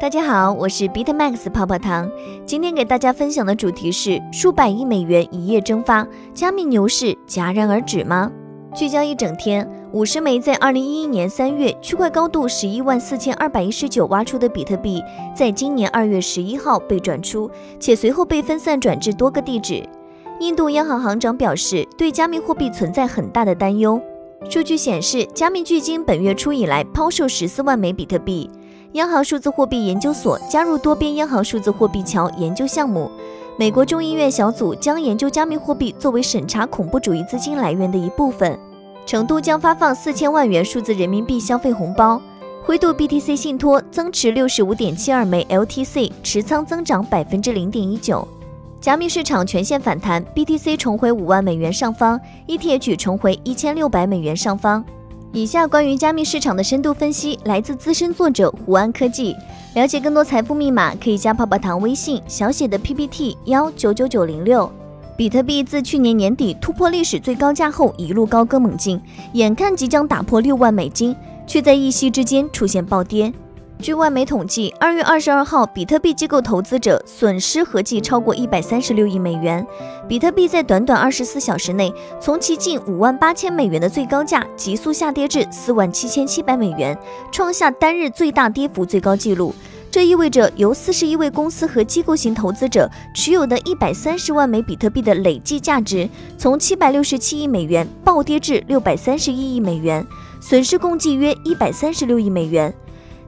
大家好，我是 Bitmax 泡泡糖。今天给大家分享的主题是数百亿美元一夜蒸发，加密牛市戛然而止吗？聚焦一整天，五十枚在二零一一年三月区块高度十一万四千二百一十九挖出的比特币，在今年二月十一号被转出，且随后被分散转至多个地址。印度央行行长表示，对加密货币存在很大的担忧。数据显示，加密距今本月初以来抛售十四万枚比特币。央行数字货币研究所加入多边央行数字货币桥研究项目。美国众议院小组将研究加密货币作为审查恐怖主义资金来源的一部分。成都将发放四千万元数字人民币消费红包。灰度 BTC 信托增持六十五点七二枚 LTC，持仓增长百分之零点一九。加密市场全线反弹，BTC 重回五万美元上方，ETH 重回一千六百美元上方。以下关于加密市场的深度分析来自资深作者胡安科技。了解更多财富密码，可以加泡泡糖微信小写的 PPT 幺九九九零六。比特币自去年年底突破历史最高价后，一路高歌猛进，眼看即将打破六万美金，却在一夕之间出现暴跌。据外媒统计，二月二十二号，比特币机构投资者损失合计超过一百三十六亿美元。比特币在短短二十四小时内，从其近五万八千美元的最高价急速下跌至四万七千七百美元，创下单日最大跌幅最高纪录。这意味着，由四十一位公司和机构型投资者持有的一百三十万枚比特币的累计价值，从七百六十七亿美元暴跌至六百三十一亿美元，损失共计约一百三十六亿美元。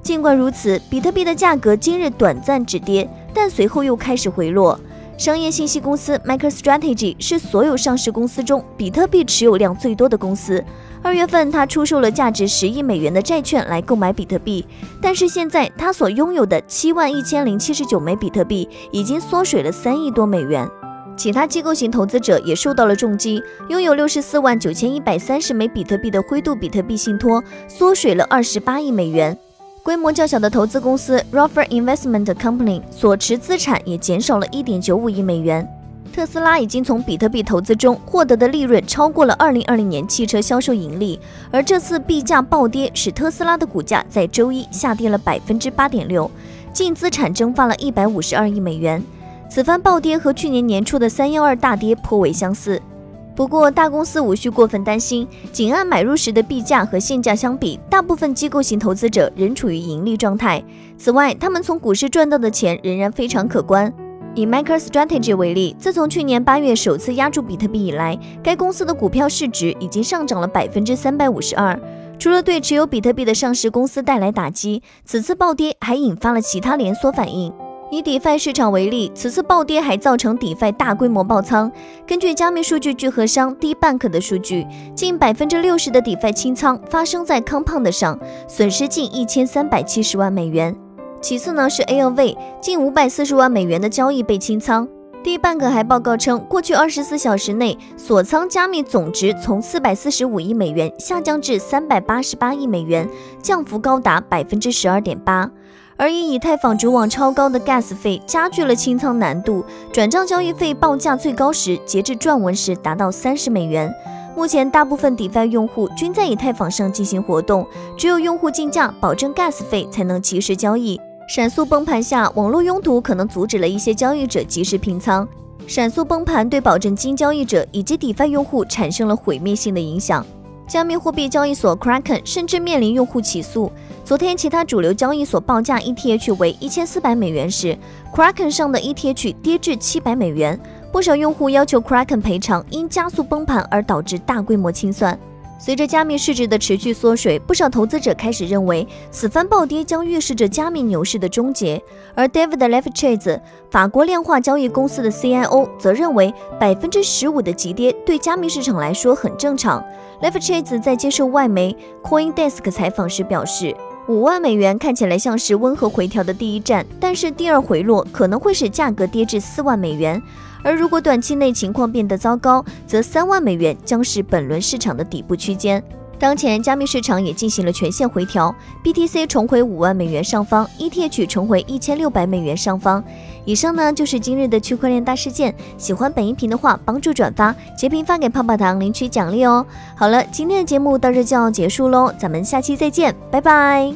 尽管如此，比特币的价格今日短暂止跌，但随后又开始回落。商业信息公司 MicroStrategy 是所有上市公司中比特币持有量最多的公司。二月份，他出售了价值十亿美元的债券来购买比特币，但是现在他所拥有的七万一千零七十九枚比特币已经缩水了三亿多美元。其他机构型投资者也受到了重击，拥有六十四万九千一百三十枚比特币的灰度比特币信托缩水了二十八亿美元。规模较小的投资公司 Rover Investment Company 所持资产也减少了一点九五亿美元。特斯拉已经从比特币投资中获得的利润超过了二零二零年汽车销售盈利，而这次币价暴跌使特斯拉的股价在周一下跌了百分之八点六，净资产蒸发了一百五十二亿美元。此番暴跌和去年年初的三幺二大跌颇为相似。不过，大公司无需过分担心。仅按买入时的币价和现价相比，大部分机构型投资者仍处于盈利状态。此外，他们从股市赚到的钱仍然非常可观。以 MicroStrategy 为例，自从去年八月首次压住比特币以来，该公司的股票市值已经上涨了百分之三百五十二。除了对持有比特币的上市公司带来打击，此次暴跌还引发了其他连锁反应。以 DeFi 市场为例，此次暴跌还造成 DeFi 大规模爆仓。根据加密数据聚合商 DBank 的数据，近百分之六十的 DeFi 清仓发生在 Compound 上，损失近一千三百七十万美元。其次呢是 ALV，近五百四十万美元的交易被清仓。DBank 还报告称，过去二十四小时内锁仓加密总值从四百四十五亿美元下降至三百八十八亿美元，降幅高达百分之十二点八。而以以太坊主网超高的 gas 费加剧了清仓难度，转账交易费报价最高时，截至撰文时达到三十美元。目前大部分 DeFi 用户均在以太坊上进行活动，只有用户竞价保证 gas 费，才能及时交易。闪速崩盘下，网络拥堵可能阻止了一些交易者及时平仓。闪速崩盘对保证金交易者以及 DeFi 用户产生了毁灭性的影响。加密货币交易所 Kraken 甚至面临用户起诉。昨天，其他主流交易所报价 ETH 为一千四百美元时，Kraken 上的 ETH 跌至七百美元。不少用户要求 Kraken 赔偿因加速崩盘而导致大规模清算。随着加密市值的持续缩水，不少投资者开始认为此番暴跌将预示着加密牛市的终结。而 David l e f c h a s e 法国量化交易公司的 CIO，则认为百分之十五的急跌对加密市场来说很正常。l e f c h a s e 在接受外媒 CoinDesk 采访时表示，五万美元看起来像是温和回调的第一站，但是第二回落可能会使价格跌至四万美元。而如果短期内情况变得糟糕，则三万美元将是本轮市场的底部区间。当前加密市场也进行了全线回调，BTC 重回五万美元上方，ETH 重回一千六百美元上方。以上呢就是今日的区块链大事件。喜欢本音频的话，帮助转发截屏发给泡泡糖领取奖励哦。好了，今天的节目到这就要结束喽，咱们下期再见，拜拜。